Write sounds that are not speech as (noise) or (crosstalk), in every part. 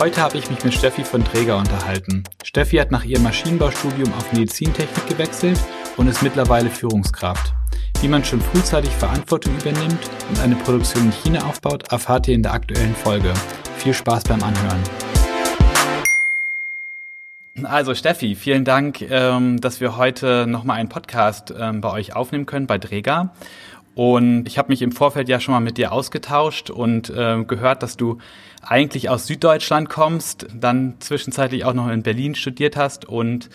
Heute habe ich mich mit Steffi von Träger unterhalten. Steffi hat nach ihrem Maschinenbaustudium auf Medizintechnik gewechselt und ist mittlerweile Führungskraft. Wie man schon frühzeitig Verantwortung übernimmt und eine Produktion in China aufbaut, erfahrt ihr in der aktuellen Folge. Viel Spaß beim Anhören. Also Steffi, vielen Dank, ähm, dass wir heute nochmal einen Podcast ähm, bei euch aufnehmen können, bei Dräger. Und ich habe mich im Vorfeld ja schon mal mit dir ausgetauscht und äh, gehört, dass du eigentlich aus Süddeutschland kommst, dann zwischenzeitlich auch noch in Berlin studiert hast und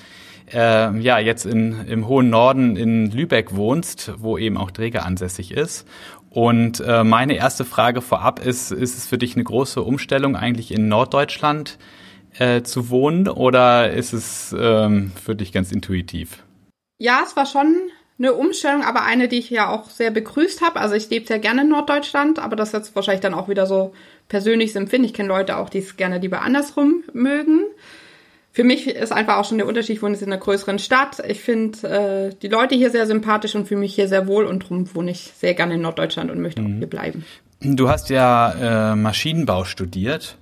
äh, ja jetzt in, im hohen Norden in Lübeck wohnst, wo eben auch Träger ansässig ist. Und äh, meine erste Frage vorab ist, ist es für dich eine große Umstellung eigentlich in Norddeutschland äh, zu wohnen oder ist es ähm, für dich ganz intuitiv? Ja, es war schon eine Umstellung, aber eine, die ich ja auch sehr begrüßt habe. Also ich lebe sehr gerne in Norddeutschland, aber das ist jetzt wahrscheinlich dann auch wieder so persönliches Empfinden. Ich kenne Leute auch, die es gerne lieber andersrum mögen. Für mich ist einfach auch schon der Unterschied, ich wohne jetzt in einer größeren Stadt. Ich finde äh, die Leute hier sehr sympathisch und fühle mich hier sehr wohl und darum wohne ich sehr gerne in Norddeutschland und möchte mhm. auch hier bleiben. Du hast ja äh, Maschinenbau studiert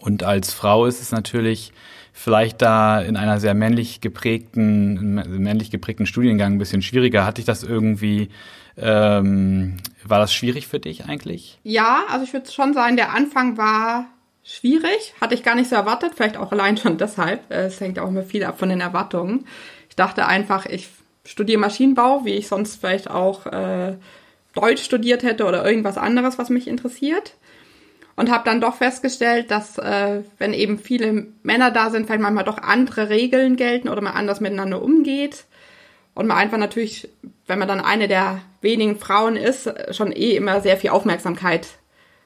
und als Frau ist es natürlich vielleicht da in einer sehr männlich geprägten, männlich geprägten Studiengang ein bisschen schwieriger. Hatte ich das irgendwie, ähm, war das schwierig für dich eigentlich? Ja, also ich würde schon sagen, der Anfang war schwierig. Hatte ich gar nicht so erwartet, vielleicht auch allein schon deshalb. Es hängt auch immer viel ab von den Erwartungen. Ich dachte einfach, ich studiere Maschinenbau, wie ich sonst vielleicht auch äh, Deutsch studiert hätte oder irgendwas anderes, was mich interessiert und habe dann doch festgestellt, dass äh, wenn eben viele Männer da sind, vielleicht manchmal doch andere Regeln gelten oder man anders miteinander umgeht und man einfach natürlich, wenn man dann eine der wenigen Frauen ist, schon eh immer sehr viel Aufmerksamkeit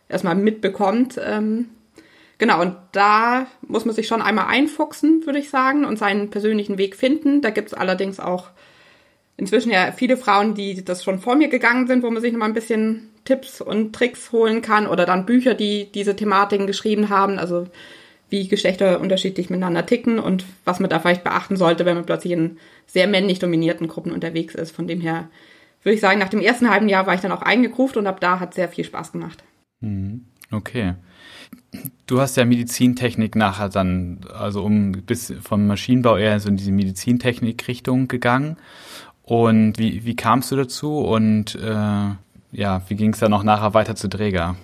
erstmal mitbekommt. Ähm, genau, und da muss man sich schon einmal einfuchsen, würde ich sagen, und seinen persönlichen Weg finden. Da gibt es allerdings auch inzwischen ja viele Frauen, die das schon vor mir gegangen sind, wo man sich noch mal ein bisschen Tipps und Tricks holen kann oder dann Bücher, die diese Thematiken geschrieben haben, also wie Geschlechter unterschiedlich miteinander ticken und was man da vielleicht beachten sollte, wenn man plötzlich in sehr männlich dominierten Gruppen unterwegs ist. Von dem her würde ich sagen, nach dem ersten halben Jahr war ich dann auch eingekruft und ab da hat sehr viel Spaß gemacht. Mhm. Okay. Du hast ja Medizintechnik nachher dann, also um bis vom Maschinenbau eher so in diese Medizintechnik-Richtung gegangen. Und wie, wie kamst du dazu und äh, ja, wie ging es dann noch nachher weiter zu Träger?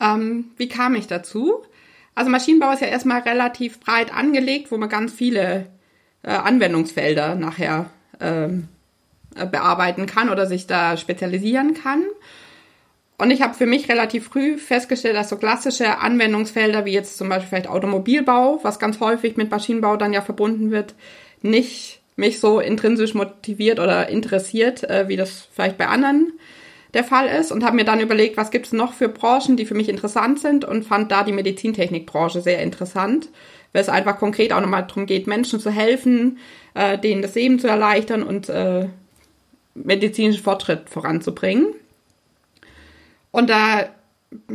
Ähm, wie kam ich dazu? Also Maschinenbau ist ja erstmal relativ breit angelegt, wo man ganz viele äh, Anwendungsfelder nachher ähm, äh, bearbeiten kann oder sich da spezialisieren kann. Und ich habe für mich relativ früh festgestellt, dass so klassische Anwendungsfelder wie jetzt zum Beispiel vielleicht Automobilbau, was ganz häufig mit Maschinenbau dann ja verbunden wird, nicht mich so intrinsisch motiviert oder interessiert, äh, wie das vielleicht bei anderen der Fall ist und habe mir dann überlegt, was gibt es noch für Branchen, die für mich interessant sind und fand da die Medizintechnikbranche sehr interessant, weil es einfach konkret auch nochmal darum geht, Menschen zu helfen, äh, denen das Leben zu erleichtern und äh, medizinischen Fortschritt voranzubringen. Und da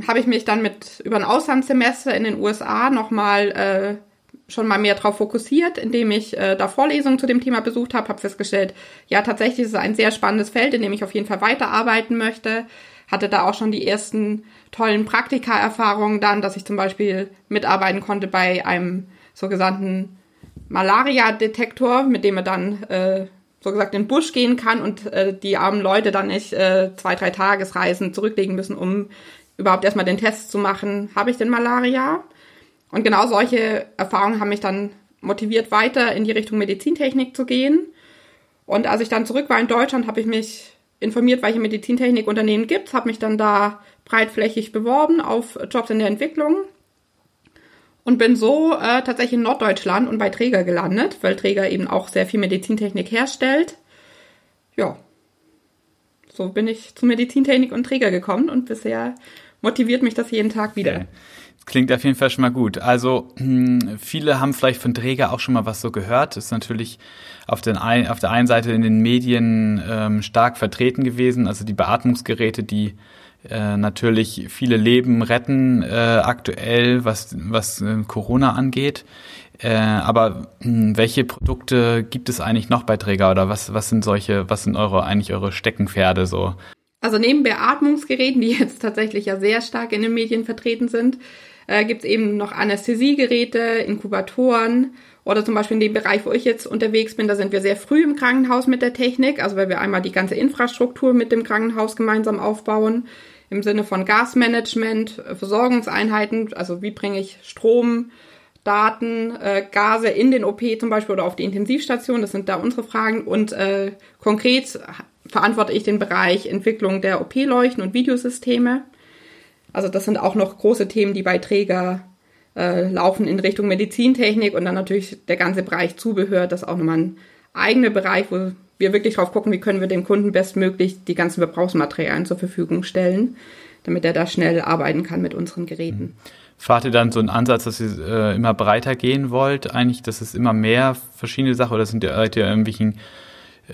habe ich mich dann mit über ein Auslandssemester in den USA nochmal äh, schon mal mehr darauf fokussiert, indem ich äh, da Vorlesungen zu dem Thema besucht habe, habe festgestellt, ja, tatsächlich ist es ein sehr spannendes Feld, in dem ich auf jeden Fall weiterarbeiten möchte. Hatte da auch schon die ersten tollen Praktika-Erfahrungen dann, dass ich zum Beispiel mitarbeiten konnte bei einem sogenannten Malaria-Detektor, mit dem man dann äh, so gesagt in den Busch gehen kann und äh, die armen Leute dann nicht äh, zwei, drei Tagesreisen zurücklegen müssen, um überhaupt erstmal den Test zu machen, habe ich denn Malaria? Und genau solche Erfahrungen haben mich dann motiviert, weiter in die Richtung Medizintechnik zu gehen. Und als ich dann zurück war in Deutschland, habe ich mich informiert, welche Medizintechnikunternehmen gibt, habe mich dann da breitflächig beworben auf Jobs in der Entwicklung und bin so äh, tatsächlich in Norddeutschland und bei Träger gelandet, weil Träger eben auch sehr viel Medizintechnik herstellt. Ja, so bin ich zu Medizintechnik und Träger gekommen und bisher motiviert mich das jeden Tag wieder. Okay. Klingt auf jeden Fall schon mal gut. Also hm, viele haben vielleicht von Träger auch schon mal was so gehört. Ist natürlich auf, den ein, auf der einen Seite in den Medien ähm, stark vertreten gewesen. Also die Beatmungsgeräte, die äh, natürlich viele Leben retten äh, aktuell, was, was äh, Corona angeht. Äh, aber hm, welche Produkte gibt es eigentlich noch bei Träger oder was, was sind solche, was sind eure eigentlich eure Steckenpferde so? Also neben Beatmungsgeräten, die jetzt tatsächlich ja sehr stark in den Medien vertreten sind, äh, gibt es eben noch Anästhesiegeräte, Inkubatoren oder zum Beispiel in dem Bereich, wo ich jetzt unterwegs bin, da sind wir sehr früh im Krankenhaus mit der Technik, also weil wir einmal die ganze Infrastruktur mit dem Krankenhaus gemeinsam aufbauen, im Sinne von Gasmanagement, Versorgungseinheiten, also wie bringe ich Strom, Daten, äh, Gase in den OP zum Beispiel oder auf die Intensivstation, das sind da unsere Fragen. Und äh, konkret verantworte ich den Bereich Entwicklung der OP-Leuchten und Videosysteme. Also das sind auch noch große Themen, die bei Träger äh, laufen in Richtung Medizintechnik und dann natürlich der ganze Bereich Zubehör, das ist auch nochmal ein eigener Bereich, wo wir wirklich drauf gucken, wie können wir dem Kunden bestmöglich die ganzen Verbrauchsmaterialien zur Verfügung stellen, damit er da schnell arbeiten kann mit unseren Geräten. Mhm. Fahrt ihr dann so einen Ansatz, dass ihr äh, immer breiter gehen wollt, eigentlich, dass es immer mehr verschiedene Sachen oder sind ihr, ihr irgendwelchen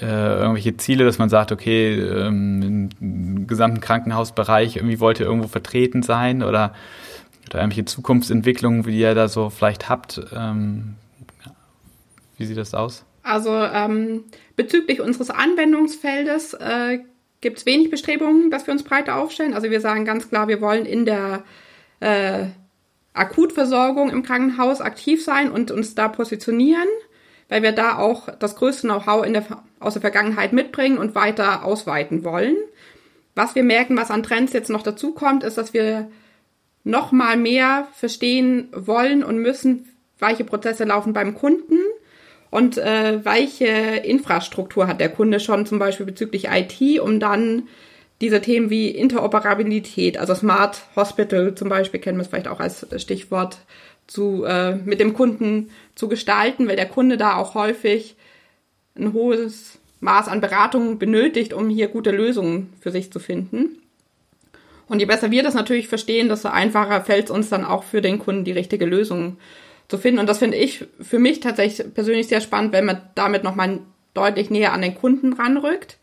äh, irgendwelche Ziele, dass man sagt, okay, ähm, im gesamten Krankenhausbereich irgendwie wollt ihr irgendwo vertreten sein oder, oder irgendwelche Zukunftsentwicklungen, wie ihr da so vielleicht habt. Ähm, wie sieht das aus? Also ähm, bezüglich unseres Anwendungsfeldes äh, gibt es wenig Bestrebungen, dass wir uns breiter aufstellen. Also wir sagen ganz klar, wir wollen in der äh, Akutversorgung im Krankenhaus aktiv sein und uns da positionieren weil wir da auch das größte Know-how der, aus der Vergangenheit mitbringen und weiter ausweiten wollen. Was wir merken, was an Trends jetzt noch dazu kommt, ist, dass wir noch mal mehr verstehen wollen und müssen, welche Prozesse laufen beim Kunden und äh, welche Infrastruktur hat der Kunde schon zum Beispiel bezüglich IT, um dann diese Themen wie Interoperabilität, also Smart Hospital zum Beispiel kennen wir es vielleicht auch als Stichwort, zu, äh, mit dem Kunden zu gestalten, weil der Kunde da auch häufig ein hohes Maß an Beratung benötigt, um hier gute Lösungen für sich zu finden. Und je besser wir das natürlich verstehen, desto einfacher fällt es uns dann auch für den Kunden die richtige Lösung zu finden. Und das finde ich für mich tatsächlich persönlich sehr spannend, wenn man damit nochmal deutlich näher an den Kunden ranrückt.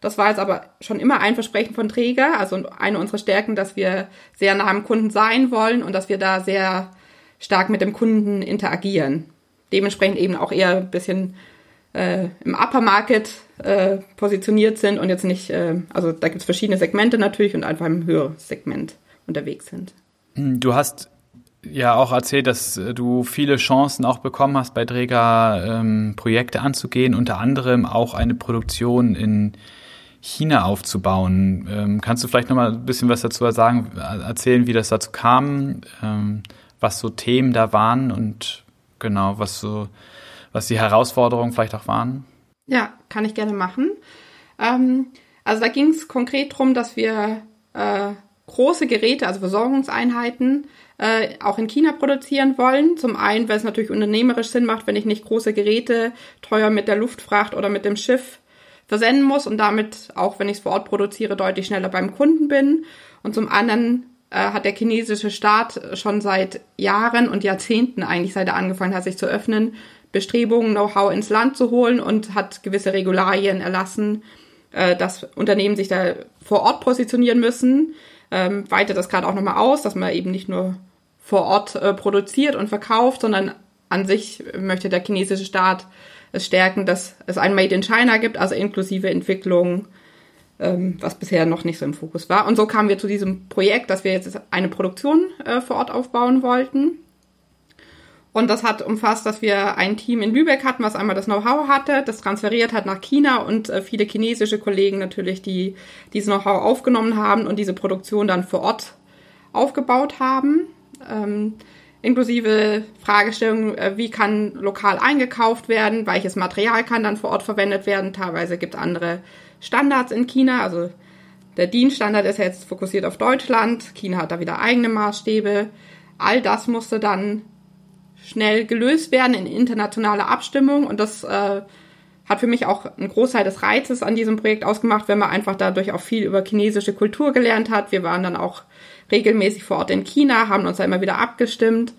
Das war jetzt aber schon immer ein Versprechen von Träger, also eine unserer Stärken, dass wir sehr nah am Kunden sein wollen und dass wir da sehr stark mit dem Kunden interagieren. Dementsprechend eben auch eher ein bisschen äh, im Upper Market äh, positioniert sind und jetzt nicht, äh, also da gibt es verschiedene Segmente natürlich und einfach im höheren Segment unterwegs sind. Hm, du hast ja auch erzählt, dass du viele Chancen auch bekommen hast, bei Träger ähm, Projekte anzugehen, unter anderem auch eine Produktion in China aufzubauen. Ähm, kannst du vielleicht noch mal ein bisschen was dazu sagen, erzählen, wie das dazu kam? Ähm, was so Themen da waren und genau, was so, was die Herausforderungen vielleicht auch waren? Ja, kann ich gerne machen. Ähm, also da ging es konkret darum, dass wir äh, große Geräte, also Versorgungseinheiten, äh, auch in China produzieren wollen. Zum einen, weil es natürlich unternehmerisch Sinn macht, wenn ich nicht große Geräte teuer mit der Luftfracht oder mit dem Schiff versenden muss und damit, auch wenn ich es vor Ort produziere, deutlich schneller beim Kunden bin. Und zum anderen hat der chinesische Staat schon seit Jahren und Jahrzehnten eigentlich, seit er angefangen hat, sich zu öffnen, Bestrebungen, Know-how ins Land zu holen und hat gewisse Regularien erlassen, äh, dass Unternehmen sich da vor Ort positionieren müssen. Ähm, weitet das gerade auch nochmal aus, dass man eben nicht nur vor Ort äh, produziert und verkauft, sondern an sich möchte der chinesische Staat es stärken, dass es ein Made in China gibt, also inklusive Entwicklung ähm, was bisher noch nicht so im Fokus war. Und so kamen wir zu diesem Projekt, dass wir jetzt eine Produktion äh, vor Ort aufbauen wollten. Und das hat umfasst, dass wir ein Team in Lübeck hatten, was einmal das Know-how hatte, das transferiert hat nach China und äh, viele chinesische Kollegen natürlich, die dieses Know-how aufgenommen haben und diese Produktion dann vor Ort aufgebaut haben. Ähm, inklusive Fragestellungen, äh, wie kann lokal eingekauft werden, welches Material kann dann vor Ort verwendet werden. Teilweise gibt es andere Standards in China. Also der DIN-Standard ist jetzt fokussiert auf Deutschland. China hat da wieder eigene Maßstäbe. All das musste dann schnell gelöst werden in internationaler Abstimmung und das äh, hat für mich auch einen Großteil des Reizes an diesem Projekt ausgemacht, wenn man einfach dadurch auch viel über chinesische Kultur gelernt hat. Wir waren dann auch regelmäßig vor Ort in China, haben uns da immer wieder abgestimmt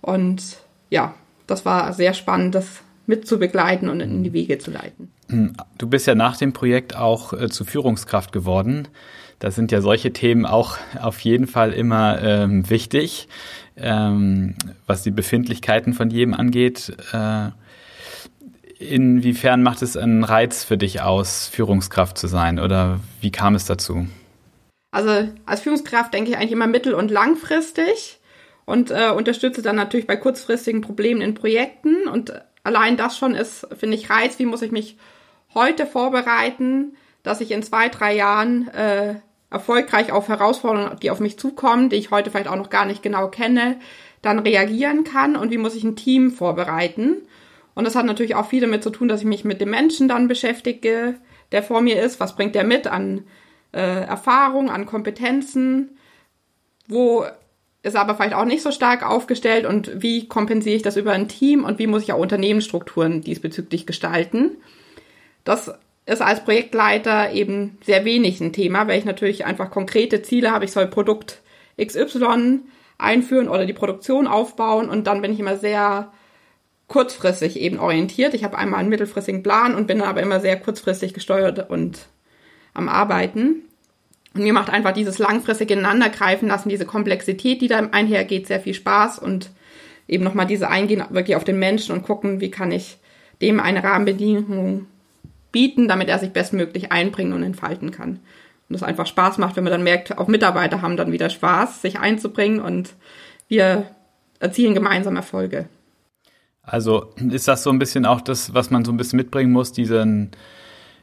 und ja, das war sehr spannend, das mitzubegleiten und in die Wege zu leiten. (clears throat) Du bist ja nach dem Projekt auch äh, zu Führungskraft geworden. Da sind ja solche Themen auch auf jeden Fall immer ähm, wichtig, ähm, was die Befindlichkeiten von jedem angeht. Äh, Inwiefern macht es einen Reiz für dich aus, Führungskraft zu sein oder wie kam es dazu? Also als Führungskraft denke ich eigentlich immer mittel- und langfristig und äh, unterstütze dann natürlich bei kurzfristigen Problemen in Projekten und allein das schon ist, finde ich, Reiz. Wie muss ich mich heute vorbereiten, dass ich in zwei, drei Jahren äh, erfolgreich auf Herausforderungen, die auf mich zukommen, die ich heute vielleicht auch noch gar nicht genau kenne, dann reagieren kann und wie muss ich ein Team vorbereiten. Und das hat natürlich auch viel damit zu tun, dass ich mich mit dem Menschen dann beschäftige, der vor mir ist. Was bringt der mit an äh, Erfahrung, an Kompetenzen? Wo ist aber vielleicht auch nicht so stark aufgestellt und wie kompensiere ich das über ein Team und wie muss ich auch Unternehmensstrukturen diesbezüglich gestalten? Das ist als Projektleiter eben sehr wenig ein Thema, weil ich natürlich einfach konkrete Ziele habe. Ich soll Produkt XY einführen oder die Produktion aufbauen und dann bin ich immer sehr kurzfristig eben orientiert. Ich habe einmal einen mittelfristigen Plan und bin aber immer sehr kurzfristig gesteuert und am Arbeiten. Und mir macht einfach dieses langfristige Ineinandergreifen lassen, diese Komplexität, die da einhergeht, sehr viel Spaß und eben nochmal diese Eingehen wirklich auf den Menschen und gucken, wie kann ich dem eine Rahmenbedingung bieten, damit er sich bestmöglich einbringen und entfalten kann. Und es einfach Spaß macht, wenn man dann merkt, auch Mitarbeiter haben dann wieder Spaß, sich einzubringen und wir erzielen gemeinsam Erfolge. Also ist das so ein bisschen auch das, was man so ein bisschen mitbringen muss, diesen,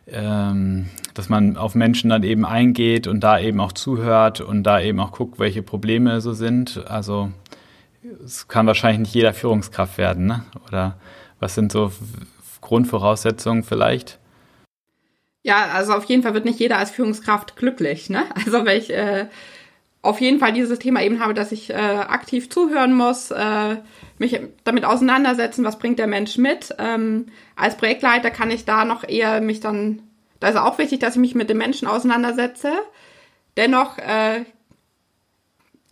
ähm, dass man auf Menschen dann eben eingeht und da eben auch zuhört und da eben auch guckt, welche Probleme so sind. Also es kann wahrscheinlich nicht jeder Führungskraft werden, ne? Oder was sind so Grundvoraussetzungen vielleicht? Ja, also auf jeden Fall wird nicht jeder als Führungskraft glücklich. Ne? (laughs) Also weil ich äh, auf jeden Fall dieses Thema eben habe, dass ich äh, aktiv zuhören muss, äh, mich damit auseinandersetzen, was bringt der Mensch mit. Ähm, als Projektleiter kann ich da noch eher mich dann, da ist auch wichtig, dass ich mich mit dem Menschen auseinandersetze. Dennoch äh,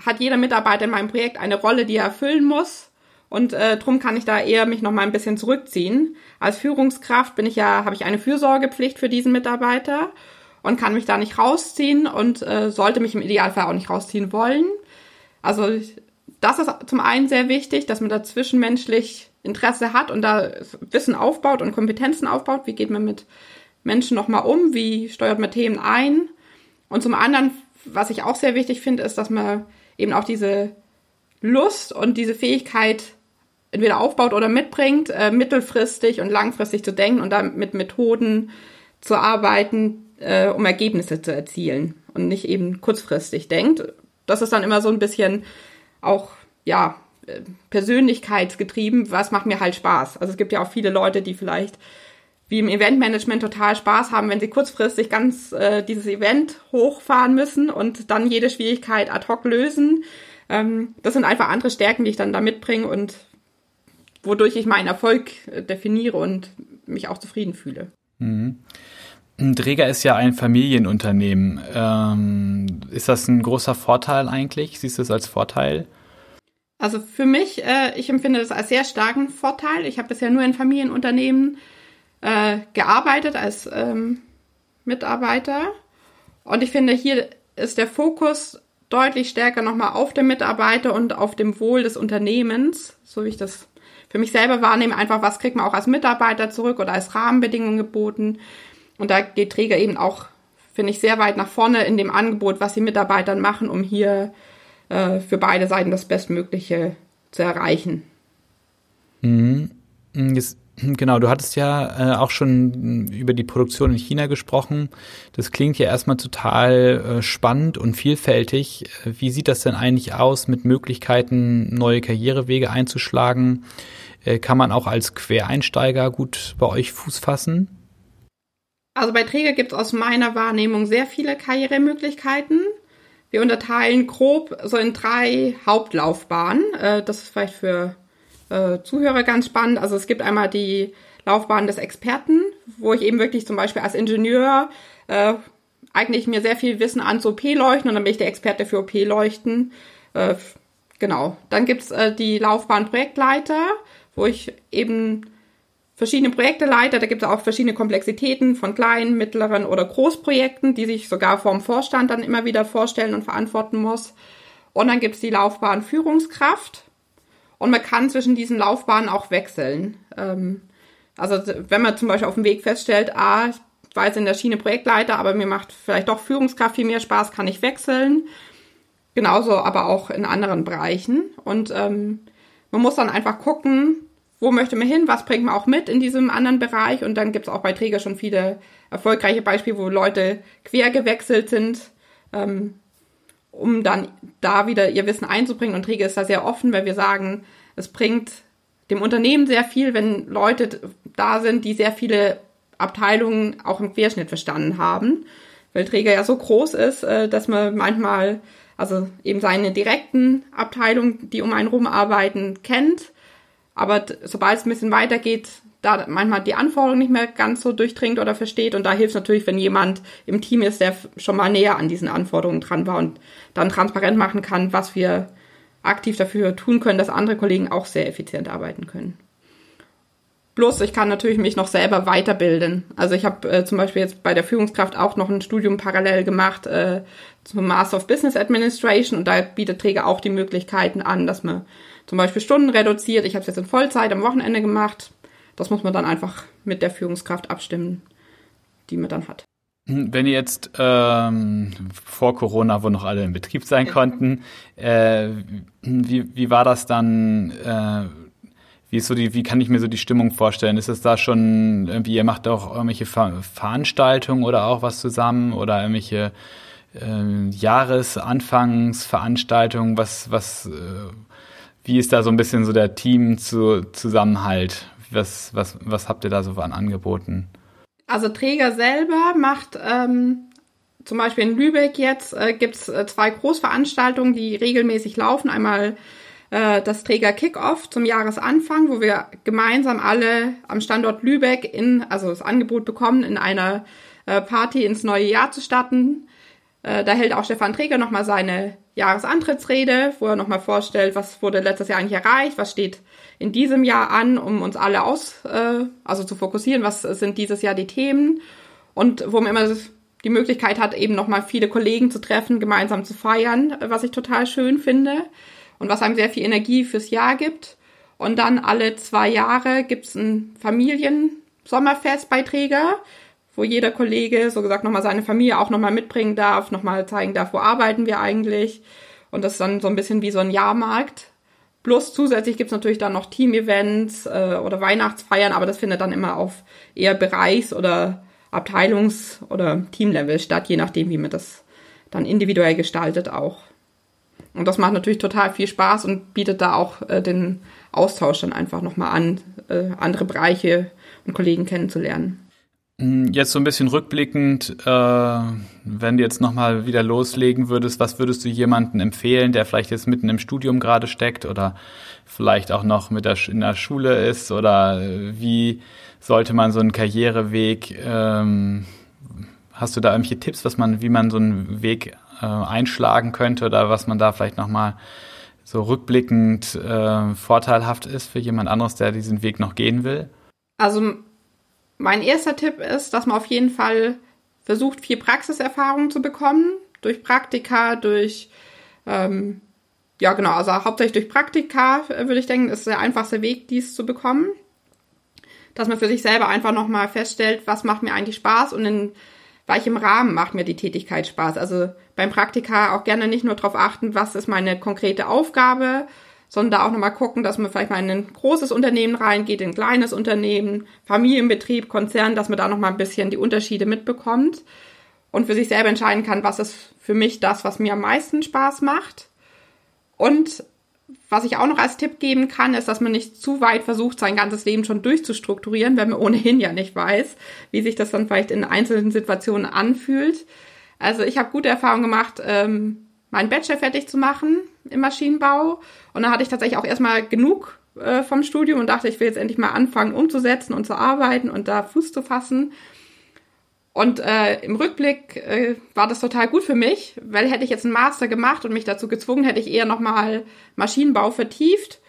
hat jeder Mitarbeiter in meinem Projekt eine Rolle, die er erfüllen muss. Und äh, drum kann ich da eher mich noch mal ein bisschen zurückziehen. Als Führungskraft bin ich ja, habe ich eine Fürsorgepflicht für diesen Mitarbeiter und kann mich da nicht rausziehen und äh, sollte mich im Idealfall auch nicht rausziehen wollen. Also das ist zum einen sehr wichtig, dass man da zwischenmenschlich Interesse hat und da Wissen aufbaut und Kompetenzen aufbaut. Wie geht man mit Menschen nochmal um? Wie steuert man Themen ein? Und zum anderen, was ich auch sehr wichtig finde, ist, dass man eben auch diese Lust und diese Fähigkeit entweder aufbaut oder mitbringt, äh, mittelfristig und langfristig zu denken und dann mit Methoden zu arbeiten, äh, um Ergebnisse zu erzielen und nicht eben kurzfristig denkt. Das ist dann immer so ein bisschen auch, ja, äh, persönlichkeitsgetrieben, was macht mir halt Spaß. Also es gibt ja auch viele Leute, die vielleicht wie im Eventmanagement total Spaß haben, wenn sie kurzfristig ganz äh, dieses Event hochfahren müssen und dann jede Schwierigkeit ad hoc lösen. Ähm, das sind einfach andere Stärken, die ich dann da mitbringe und wodurch ich meinen Erfolg äh, definiere und mich auch zufrieden fühle. Mhm. Träger ist ja ein Familienunternehmen. Ähm, ist das ein großer Vorteil eigentlich? Siehst du es als Vorteil? Also für mich, äh, ich empfinde das als sehr starken Vorteil. Ich habe bisher nur in Familienunternehmen äh, gearbeitet als ähm, Mitarbeiter. Und ich finde, hier ist der Fokus deutlich stärker nochmal auf dem Mitarbeiter und auf dem Wohl des Unternehmens, so wie ich das für mich selber wahrnehme, einfach was kriegt man auch als Mitarbeiter zurück oder als Rahmenbedingungen geboten. Und da geht Träger eben auch, finde ich, sehr weit nach vorne in dem Angebot, was die Mitarbeitern machen, um hier äh, für beide Seiten das Bestmögliche zu erreichen. Mhm. Jetzt, genau, du hattest ja äh, auch schon über die Produktion in China gesprochen. Das klingt ja erstmal total äh, spannend und vielfältig. Wie sieht das denn eigentlich aus mit Möglichkeiten, neue Karrierewege einzuschlagen? Äh, kann man auch als Quereinsteiger gut bei euch Fuß fassen? Also bei Träger gibt es aus meiner Wahrnehmung sehr viele Karrieremöglichkeiten. Wir unterteilen grob so in drei Hauptlaufbahnen. Äh, das ist vielleicht für äh, Zuhörer ganz spannend. Also es gibt einmal die Laufbahn des Experten, wo ich eben wirklich zum Beispiel als Ingenieur äh, eigentlich mir sehr viel Wissen ans OP-Leuchten und dann bin ich der Experte für OP-Leuchten. Äh, genau. Dann gibt's äh, die Laufbahn Projektleiter, wo ich eben verschiedene Projekte leite. Da gibt es auch verschiedene Komplexitäten von kleinen, mittleren oder Großprojekten, die sich sogar vom Vorstand dann immer wieder vorstellen und verantworten muss. Und dann gibt es die Laufbahn Führungskraft. Und man kann zwischen diesen Laufbahnen auch wechseln. Ähm, Also wenn man zum Beispiel auf dem Weg feststellt, ah, ich war jetzt in der Schiene Projektleiter, aber mir macht vielleicht doch Führungskraft viel mehr Spaß, kann ich wechseln. Genauso aber auch in anderen Bereichen. Und ähm, man muss dann einfach gucken, wo möchte man hin, was bringt man auch mit in diesem anderen Bereich. Und dann gibt es auch bei Träger schon viele erfolgreiche Beispiele, wo Leute quer gewechselt sind, ähm, um dann da wieder ihr Wissen einzubringen. Und Träger ist da sehr offen, weil wir sagen, es bringt dem Unternehmen sehr viel, wenn Leute da sind, die sehr viele Abteilungen auch im Querschnitt verstanden haben. Weil Träger ja so groß ist, äh, dass man manchmal also eben seine direkten Abteilungen, die um einen rum arbeiten, kennt. Aber sobald es ein bisschen weitergeht, da manchmal die Anforderungen nicht mehr ganz so durchdringt oder versteht. Und da hilft es natürlich, wenn jemand im Team ist, der schon mal näher an diesen Anforderungen dran war und dann transparent machen kann, was wir aktiv dafür tun können, dass andere Kollegen auch sehr effizient arbeiten können. Plus, ich kann natürlich mich noch selber weiterbilden. Also ich habe äh, zum Beispiel jetzt bei der Führungskraft auch noch ein Studium parallel gemacht äh, zum Master of Business Administration und da bietet Träger auch die Möglichkeiten an, dass man zum Beispiel Stunden reduziert. Ich habe es jetzt in Vollzeit am Wochenende gemacht. Das muss man dann einfach mit der Führungskraft abstimmen, die man dann hat. Hm, wenn ihr jetzt ähm, vor Corona, wo noch alle im Betrieb sein konnten, äh, wie, wie war das dann? Äh, wie ist so die, wie kann ich mir so die Stimmung vorstellen? Ist es da schon irgendwie, ihr macht auch irgendwelche Ver Veranstaltungen oder auch was zusammen oder irgendwelche äh, Jahresanfangsveranstaltungen? Was, was, äh, wie ist da so ein bisschen so der Teamzusammenhalt? Was, was, was habt ihr da so an Angeboten? Also Träger selber macht ähm, zum Beispiel in Lübeck jetzt äh, gibt es äh, zwei Großveranstaltungen, die regelmäßig laufen. Einmal äh, das Träger Kickoff zum Jahresanfang, wo wir gemeinsam alle am Standort Lübeck in, also das Angebot bekommen, in einer äh, Party ins neue Jahr zu starten. Äh, da hält auch Stefan Träger nochmal seine Jahresantrittsrede, wo er nochmal vorstellt, was wurde letztes Jahr eigentlich erreicht, was steht in diesem Jahr an, um uns alle aus, äh, also zu fokussieren, was sind dieses Jahr die Themen und wo man immer die Möglichkeit hat, eben nochmal viele Kollegen zu treffen, gemeinsam zu feiern, was ich total schön finde und was einem sehr viel Energie fürs Jahr gibt. Und dann alle zwei Jahre gibt's ein Familiensommerfest bei Träger, wo jeder Kollege, so gesagt, nochmal seine Familie auch nochmal mitbringen darf, nochmal zeigen darf, wo arbeiten wir eigentlich. Und das ist dann so ein bisschen wie so ein Jahrmarkt. Plus zusätzlich gibt's natürlich dann noch Team-Events äh, oder Weihnachtsfeiern, aber das findet dann immer auf eher Bereichs- oder Abteilungs- oder Teamlevel statt, je nachdem, wie man das dann individuell gestaltet auch. Und das macht natürlich total viel Spaß und bietet da auch äh, den Austausch dann einfach nochmal an, äh, andere Bereiche und Kollegen kennenzulernen. Mm, jetzt so ein bisschen rückblickend, äh, wenn du jetzt nochmal wieder loslegen würdest, was würdest du jemandem empfehlen, der vielleicht jetzt mitten im Studium gerade steckt oder vielleicht auch noch mit der, in der Schule ist oder äh, wie sollte man so einen Karriereweg, ähm, hast du da irgendwelche Tipps, was man, wie man so einen Weg äh, einschlagen könnte oder was man da vielleicht nochmal so rückblickend äh, vorteilhaft ist für jemand anderes, der diesen Weg noch gehen will? Also mein erster Tipp ist, dass man auf jeden Fall versucht, viel Praxiserfahrung zu bekommen. Durch Praktika, durch, ähm, ja genau, also hauptsächlich durch Praktika, äh, würde ich denken, ist der einfachste Weg, dies zu bekommen. Dass man für sich selber einfach nochmal feststellt, was macht mir eigentlich Spaß und in welchem Rahmen macht mir die Tätigkeit Spaß. Also beim Praktika auch gerne nicht nur darauf achten, was ist meine konkrete Aufgabe, sondern da auch nochmal gucken, dass man vielleicht mal in ein großes Unternehmen reingeht, in ein kleines Unternehmen, Familienbetrieb, Konzern, dass man da nochmal ein bisschen die Unterschiede mitbekommt und für sich selber entscheiden kann, was ist für mich das, was mir am meisten Spaß macht. Und was ich auch noch als Tipp geben kann, ist, dass man nicht zu weit versucht, sein ganzes Leben schon durchzustrukturieren, wenn man ohnehin ja nicht weiß, wie sich das dann vielleicht in einzelnen Situationen anfühlt. Also ich habe gute Erfahrungen gemacht, ähm, meinen Bachelor fertig zu machen im Maschinenbau. Und da hatte ich tatsächlich auch erstmal genug äh, vom Studium und dachte, ich will jetzt endlich mal anfangen umzusetzen und zu arbeiten und da Fuß zu fassen. Und äh, im Rückblick äh, war das total gut für mich, weil hätte ich jetzt einen Master gemacht und mich dazu gezwungen, hätte ich eher nochmal Maschinenbau vertieft.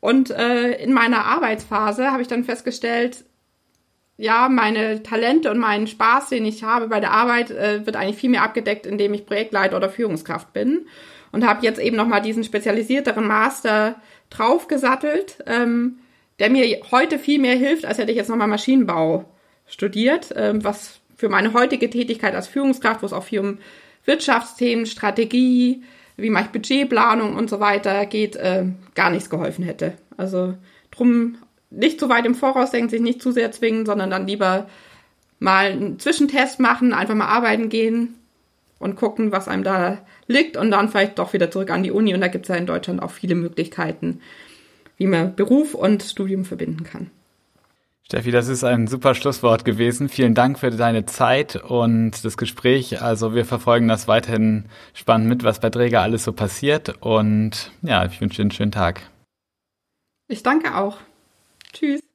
Und äh, in meiner Arbeitsphase habe ich dann festgestellt, ja, meine Talente und meinen Spaß, den ich habe bei der Arbeit, äh, wird eigentlich viel mehr abgedeckt, indem ich Projektleiter oder Führungskraft bin. Und habe jetzt eben nochmal diesen spezialisierteren Master draufgesattelt, ähm, der mir heute viel mehr hilft, als hätte ich jetzt nochmal Maschinenbau studiert, ähm, was für meine heutige Tätigkeit als Führungskraft, wo es auch viel um Wirtschaftsthemen, Strategie, wie mache ich Budgetplanung und so weiter geht, äh, gar nichts geholfen hätte. Also drum nicht zu weit im Voraus denken, sich nicht zu sehr zwingen, sondern dann lieber mal einen Zwischentest machen, einfach mal arbeiten gehen und gucken, was einem da liegt und dann vielleicht doch wieder zurück an die Uni. Und da gibt es ja in Deutschland auch viele Möglichkeiten, wie man Beruf und Studium verbinden kann. Steffi, das ist ein super Schlusswort gewesen. Vielen Dank für deine Zeit und das Gespräch. Also wir verfolgen das weiterhin spannend mit, was bei Träger alles so passiert. Und ja, ich wünsche dir einen schönen Tag. Ich danke auch. Tschüss.